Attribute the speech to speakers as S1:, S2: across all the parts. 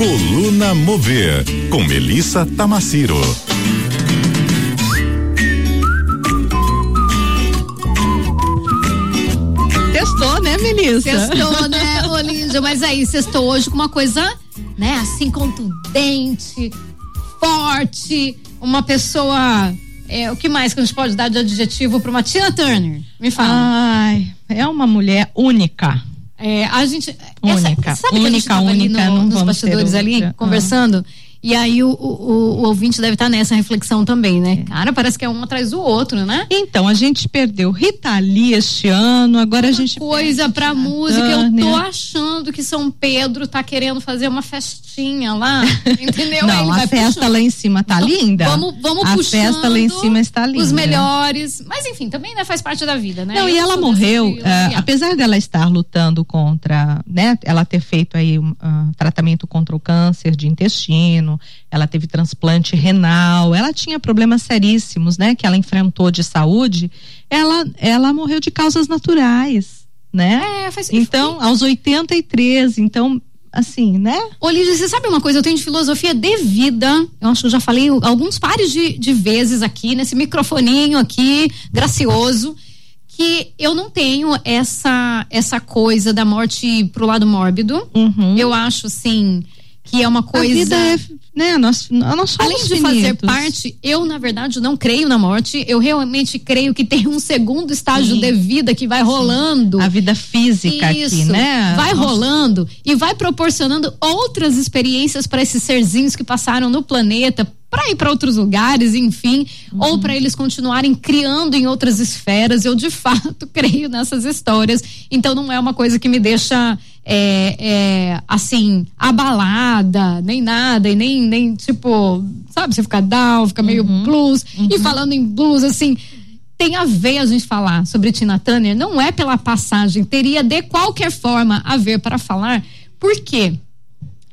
S1: Coluna Mover, com Melissa Tamaciro.
S2: Testou, né, Melissa?
S3: Testou, né, ô Lídia? Mas aí, sextou hoje com uma coisa, né, assim, contundente, forte, uma pessoa. É, o que mais que a gente pode dar de adjetivo para uma Tina Turner? Me fala.
S2: Ai, é uma mulher única.
S3: É, a gente.
S2: Única,
S3: essa, sabe
S2: única,
S3: que a gente
S2: única,
S3: ali no, nos bastidores ali,
S2: outra. Ah.
S3: E aí o, o, o ouvinte deve estar nessa reflexão também, né? Cara, parece que é um atrás do outro, né?
S2: Então, a gente perdeu Rita Lee este ano, agora a gente.
S3: Coisa
S2: perde
S3: pra música. Eu tô achando que São Pedro tá querendo fazer uma festinha lá. Entendeu?
S2: Não, a festa
S3: puxando.
S2: lá em cima tá linda.
S3: Vamos, vamos
S2: a
S3: puxando
S2: festa lá em cima está linda.
S3: Os melhores. Mas enfim, também né, faz parte da vida, né?
S2: Não,
S3: Eu
S2: e ela morreu,
S3: estilo,
S2: apesar dela estar lutando contra, né, ela ter feito aí um ah, tratamento contra o câncer de intestino, ela teve transplante renal, ela tinha problemas seríssimos, né, que ela enfrentou de saúde, ela, ela morreu de causas naturais, né?
S3: É, faz
S2: Então, aos 83, então, assim, né?
S3: Ô, Lígia, você sabe uma coisa? Eu tenho de filosofia de vida. Eu acho que eu já falei alguns pares de, de vezes aqui, nesse microfoninho aqui, gracioso, que eu não tenho essa, essa coisa da morte pro lado mórbido. Eu acho, assim, que é uma coisa.
S2: A vida é, né, nós, nós
S3: Além de fazer
S2: finitos.
S3: parte, eu, na verdade, não creio na morte. Eu realmente creio que tem um segundo estágio
S2: Sim.
S3: de vida que vai rolando.
S2: A vida física
S3: Isso,
S2: aqui, né?
S3: Vai
S2: Nós-
S3: rolando e vai proporcionando outras experiências para esses serzinhos que passaram no planeta, para ir para outros lugares, enfim, ou para eles continuarem criando em outras esferas. Eu de fato creio nessas histórias. Então não é uma coisa que me deixa é, é, assim abalada, nem nada e nem nem tipo, sabe, você fica down, fica meio blues. E falando em blues assim, tem a ver a gente falar sobre Tina Turner, não é pela passagem, teria de qualquer forma a ver para falar, porque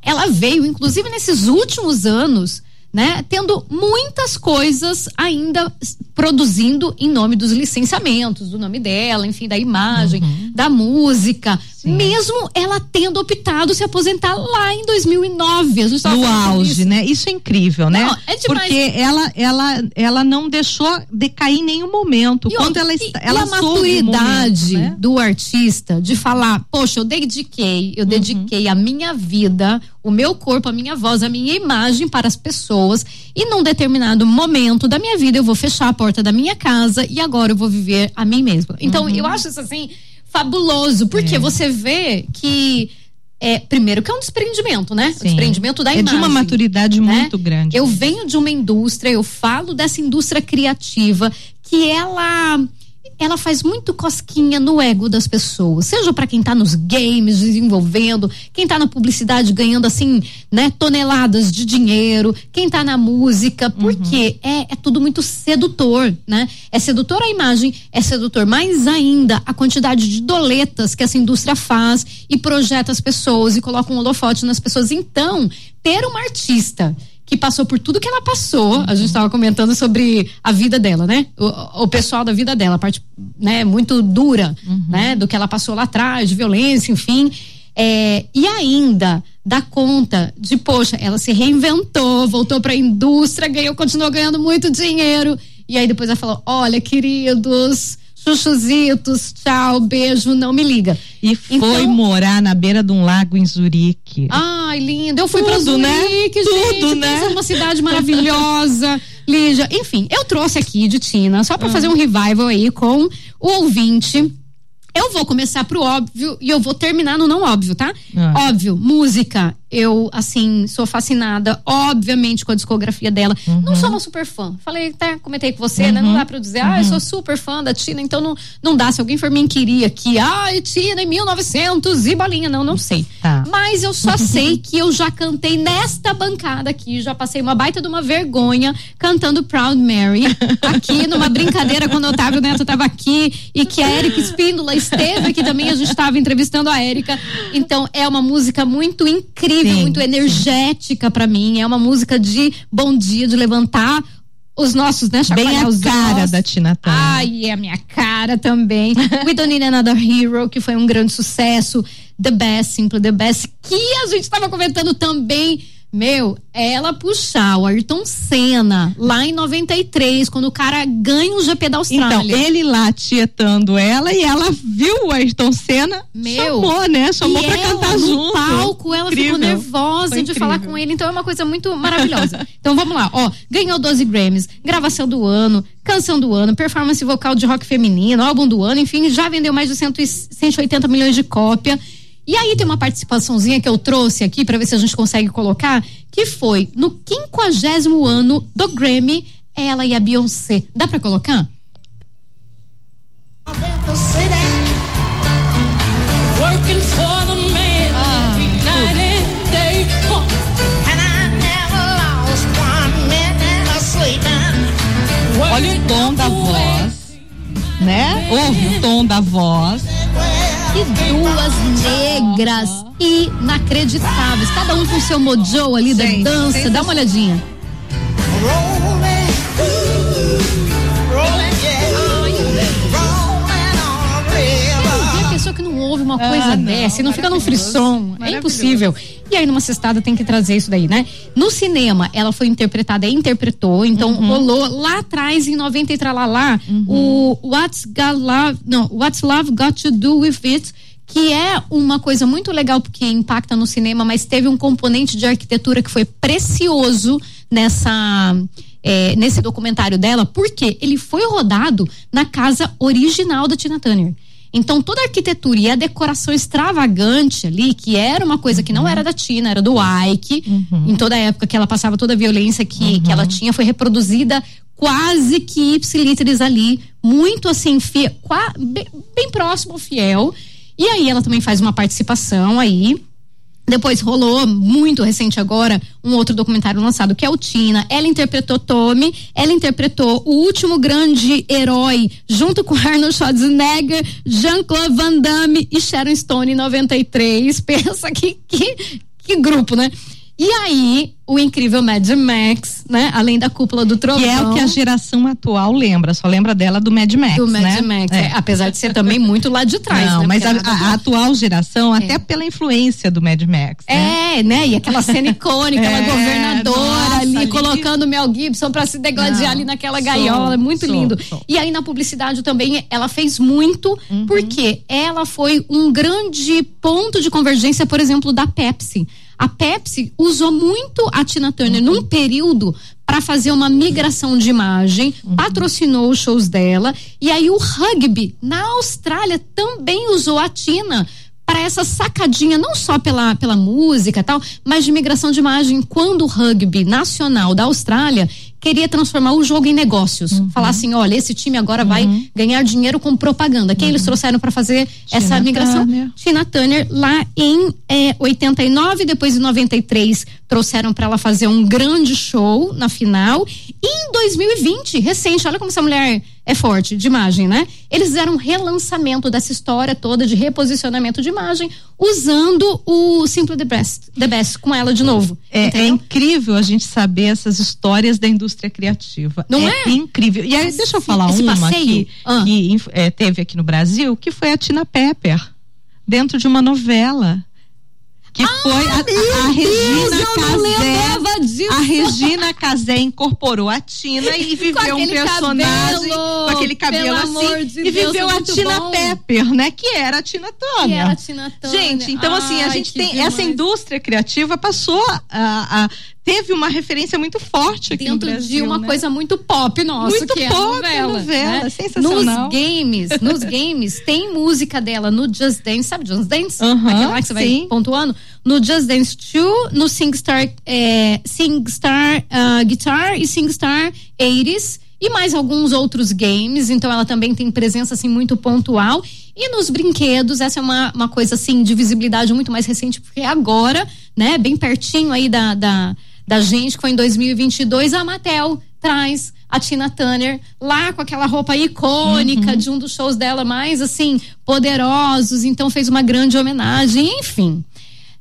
S3: ela veio, inclusive nesses últimos anos, né, tendo muitas coisas ainda produzindo em nome dos licenciamentos, do nome dela, enfim, da imagem, da música, mesmo ela tendo optado se aposentar lá em 2009. A gente tava
S2: no auge,
S3: isso.
S2: né? Isso é incrível, né?
S3: Não, é demais.
S2: Porque ela, ela, ela não deixou decair em nenhum momento.
S3: E
S2: Quando
S3: outra,
S2: ela,
S3: e-
S2: está-
S3: e
S2: ela
S3: a maturidade
S2: momento, né?
S3: do artista de falar, poxa, eu dediquei,
S2: Uhum.
S3: eu dediquei a minha vida, o meu corpo, a minha voz, a minha imagem para as pessoas e num determinado momento da minha vida eu vou fechar a porta da minha casa e agora eu vou viver a mim mesma. Então
S2: Uhum.
S3: eu acho isso assim fabuloso, porque
S2: É.
S3: você vê que é, primeiro que é um desprendimento, né? O
S2: Sim.
S3: desprendimento da
S2: É de
S3: imagem.
S2: uma maturidade
S3: né?
S2: muito grande.
S3: Eu venho de uma indústria, eu falo dessa indústria criativa que ela ela faz muito cosquinha no ego das pessoas, seja para quem tá nos games desenvolvendo, quem tá na publicidade ganhando assim, né, toneladas de dinheiro, quem tá na música, porque é, é tudo muito sedutor, né? É sedutor a imagem, é sedutor mais ainda a quantidade de doletas que essa indústria faz e projeta as pessoas e coloca um holofote nas pessoas. Então, ter uma artista que passou por tudo que ela passou. A gente estava comentando sobre a vida dela, né? O, o pessoal da vida dela, a parte, né, muito dura, né, do que ela passou lá atrás, de violência, enfim. É, e ainda dá conta de, poxa, ela se reinventou, voltou para a indústria, ganhou, continuou ganhando muito dinheiro. E aí depois ela falou: olha, queridos, chuchuzitos, tchau, beijo, não me liga.
S2: E foi
S3: Então-
S2: morar na beira de um lago em Zurique.
S3: Ai, lindo. Eu fui pra
S2: Tudo, né?
S3: Zurique, gente.
S2: Tudo, né?
S3: Pensa numa cidade maravilhosa. Lígia, enfim, eu trouxe aqui de Tina só
S2: Ah.
S3: pra fazer um revival aí com o ouvinte. Eu vou começar pro óbvio e eu vou terminar no não óbvio, tá?
S2: Ah.
S3: Óbvio, música. Eu, assim, sou fascinada, obviamente, com a discografia dela.
S2: Uhum.
S3: Não sou uma super fã. Falei, até comentei com você, né? Não dá pra eu dizer, ah, eu
S2: Uhum.
S3: sou super fã da Tina, então não, não dá. Se alguém for me inquirir aqui, ai, Tina, em 1900 e bolinha. Não, não sei.
S2: Tá.
S3: Mas eu só sei que eu já cantei nesta bancada aqui, já passei uma baita de uma vergonha cantando Proud Mary aqui numa brincadeira quando o Otávio Neto estava aqui e que a Erika Espíndola esteve aqui também, a gente estava entrevistando a Erika. Então é uma música muito incrível,
S2: Sim,
S3: muito energética pra mim, é uma música de bom dia, de levantar os nossos, né,
S2: Bem a cara
S3: ossos.
S2: da Tina Turner.
S3: Ai, é a minha cara. Também. We Don't Need Another Hero, que foi um grande sucesso. The Best, Simple The Best, que a gente estava comentando também meu, ela puxar o Ayrton Senna lá em 93, quando o cara ganha o GP da Austrália.
S2: Então, ele lá tietando ela e ela viu o Ayrton Senna, Meu, chamou, né? Chamou pra ela, cantar
S3: no
S2: junto.
S3: palco, ela incrível. ficou nervosa de falar com ele, então é uma coisa muito maravilhosa. então vamos lá, ó, ganhou 12 Grammys, gravação do ano, canção do ano, performance vocal de rock feminino, álbum do ano, enfim, já vendeu mais de 180 milhões de cópia. E aí tem uma participaçãozinha que eu trouxe aqui para ver se a gente consegue colocar, que foi no quinquagésimo ano do Grammy, ela e a Beyoncé. Dá para colocar?
S2: Olha o tom da voz, né? Ouve o tom da voz
S3: e duas negras inacreditáveis. Cada um com seu mojo ali da dança. Dá uma olhadinha. Ouve uma coisa ah, dessa e não fica num frisson. É impossível. E aí, numa cestada, tem que trazer isso daí, né? No cinema, ela foi interpretada e interpretou, então uhum. rolou lá atrás, em 90 e tralalá, uhum. o What's Got Love, não, What's Love Got to Do With It, que é uma coisa muito legal porque impacta no cinema, mas teve um componente de arquitetura que foi precioso nessa é, nesse documentário dela, porque ele foi rodado na casa original da Tina Turner. Então toda a arquitetura e a decoração extravagante ali, que era uma coisa que não uhum. era da Tina, era do Ike, uhum. em toda a época que ela passava toda a violência que, uhum. que ela tinha, foi reproduzida quase que ipsiliteres ali, muito assim, fiel, bem, bem próximo ao fiel. E aí ela também faz uma participação aí. Depois rolou muito recente agora um outro documentário lançado que é o Tina. Ela interpretou Tommy, ela interpretou o último grande herói junto com Arnold Schwarzenegger, Jean-Claude Van Damme e Sharon Stone em 93. Pensa que, que, que grupo, né? E aí, o incrível Mad Max, né? Além da cúpula do trovão.
S2: Que é o que a geração atual lembra, só lembra dela do Mad Max,
S3: do
S2: Mad
S3: né? Max, é. É, apesar de ser também muito lá de trás,
S2: Não,
S3: né?
S2: mas a, a, a, atual geração, é. até pela influência do Mad Max,
S3: né? É, né? E aquela cena icônica, aquela é, governadora nossa, ali, ali, colocando o Mel Gibson para se degladiar Não, ali naquela gaiola, é muito sou, lindo. Sou. E aí na publicidade também ela fez muito, uhum. porque ela foi um grande ponto de convergência, por exemplo, da Pepsi a Pepsi usou muito a Tina Turner uhum. num período para fazer uma migração de imagem, uhum. patrocinou os shows dela. E aí o rugby na Austrália também usou a Tina para essa sacadinha, não só pela, pela música e tal, mas de migração de imagem, quando o rugby nacional da Austrália queria transformar o jogo em negócios. Uhum. Falar assim, olha, esse time agora uhum. vai ganhar dinheiro com propaganda. Quem uhum. eles trouxeram para fazer Tina essa migração? Turner. Tina Turner, lá em é, 89, depois em 93, trouxeram para ela fazer um grande show na final. E em 2020, recente, olha como essa mulher é forte de imagem, né? Eles fizeram um relançamento dessa história toda de reposicionamento de imagem, usando o Simple the Best, the Best com ela de novo.
S2: É, é incrível a gente saber essas histórias da indústria criativa. Não é? é? incrível. E aí, deixa eu falar Esse uma passeio? que, ah. que é, teve aqui no Brasil, que foi a Tina Pepper, dentro de uma novela que ah, foi a, a, a Regina Casé. A Regina Casé incorporou a Tina e viveu um personagem cabelo, com aquele cabelo assim de e Deus, viveu a Tina bom. Pepper, né? Que era a Tina Turner. Que
S3: era a Tina Turner.
S2: Gente, então Ai, assim, a gente tem essa indústria criativa passou a, a teve uma referência muito forte aqui
S3: dentro
S2: Brasil,
S3: de uma
S2: né?
S3: coisa muito pop nossa muito que pop, é a novela,
S2: novela né? sensacional.
S3: Nos games, nos games tem música dela no Just Dance, sabe Just Dance? Uh -huh, Aquela que você sim. vai pontuando. No Just Dance 2, no SingStar, é, SingStar uh, Guitar e SingStar 80s e mais alguns outros games, então ela também tem presença assim muito pontual. E nos brinquedos, essa é uma, uma coisa assim de visibilidade muito mais recente, porque agora, né, bem pertinho aí da, da da gente, que foi em 2022, a Mattel traz a Tina Turner lá com aquela roupa icônica uhum. de um dos shows dela mais assim poderosos, então fez uma grande homenagem, enfim.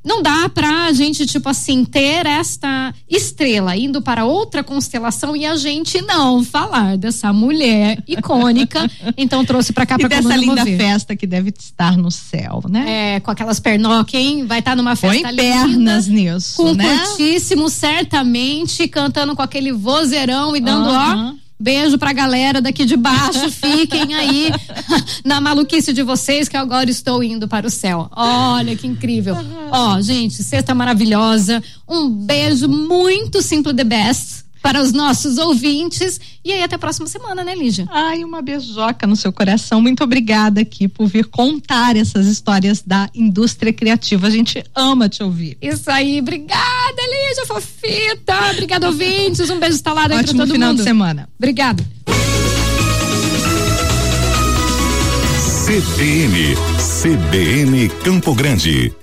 S3: Não dá pra gente, tipo assim, ter esta estrela indo para outra constelação e a gente não falar dessa mulher icônica. então trouxe pra cá pra
S2: E dessa linda
S3: ver.
S2: festa que deve estar no céu, né?
S3: É, com aquelas pernocas, hein? Vai estar numa festa
S2: Põe
S3: linda,
S2: pernas nisso,
S3: com
S2: né?
S3: curtíssimo, certamente, cantando com aquele vozeirão e dando, ó. Beijo pra galera daqui de baixo, fiquem aí na maluquice de vocês que agora estou indo para o céu. Olha que incrível. Ó, gente, sexta maravilhosa. Um beijo muito simples the best para os nossos ouvintes e aí até a próxima semana, né, Lígia?
S2: Ai, uma beijoca no seu coração. Muito obrigada aqui por vir contar essas histórias da indústria criativa. A gente ama te ouvir.
S3: Isso aí, obrigada, Lígia Fofita. Obrigada, ouvintes. Um beijo instalado aí para todo
S2: final
S3: mundo.
S2: de semana.
S3: Obrigada.
S1: CBN, CBN Campo Grande.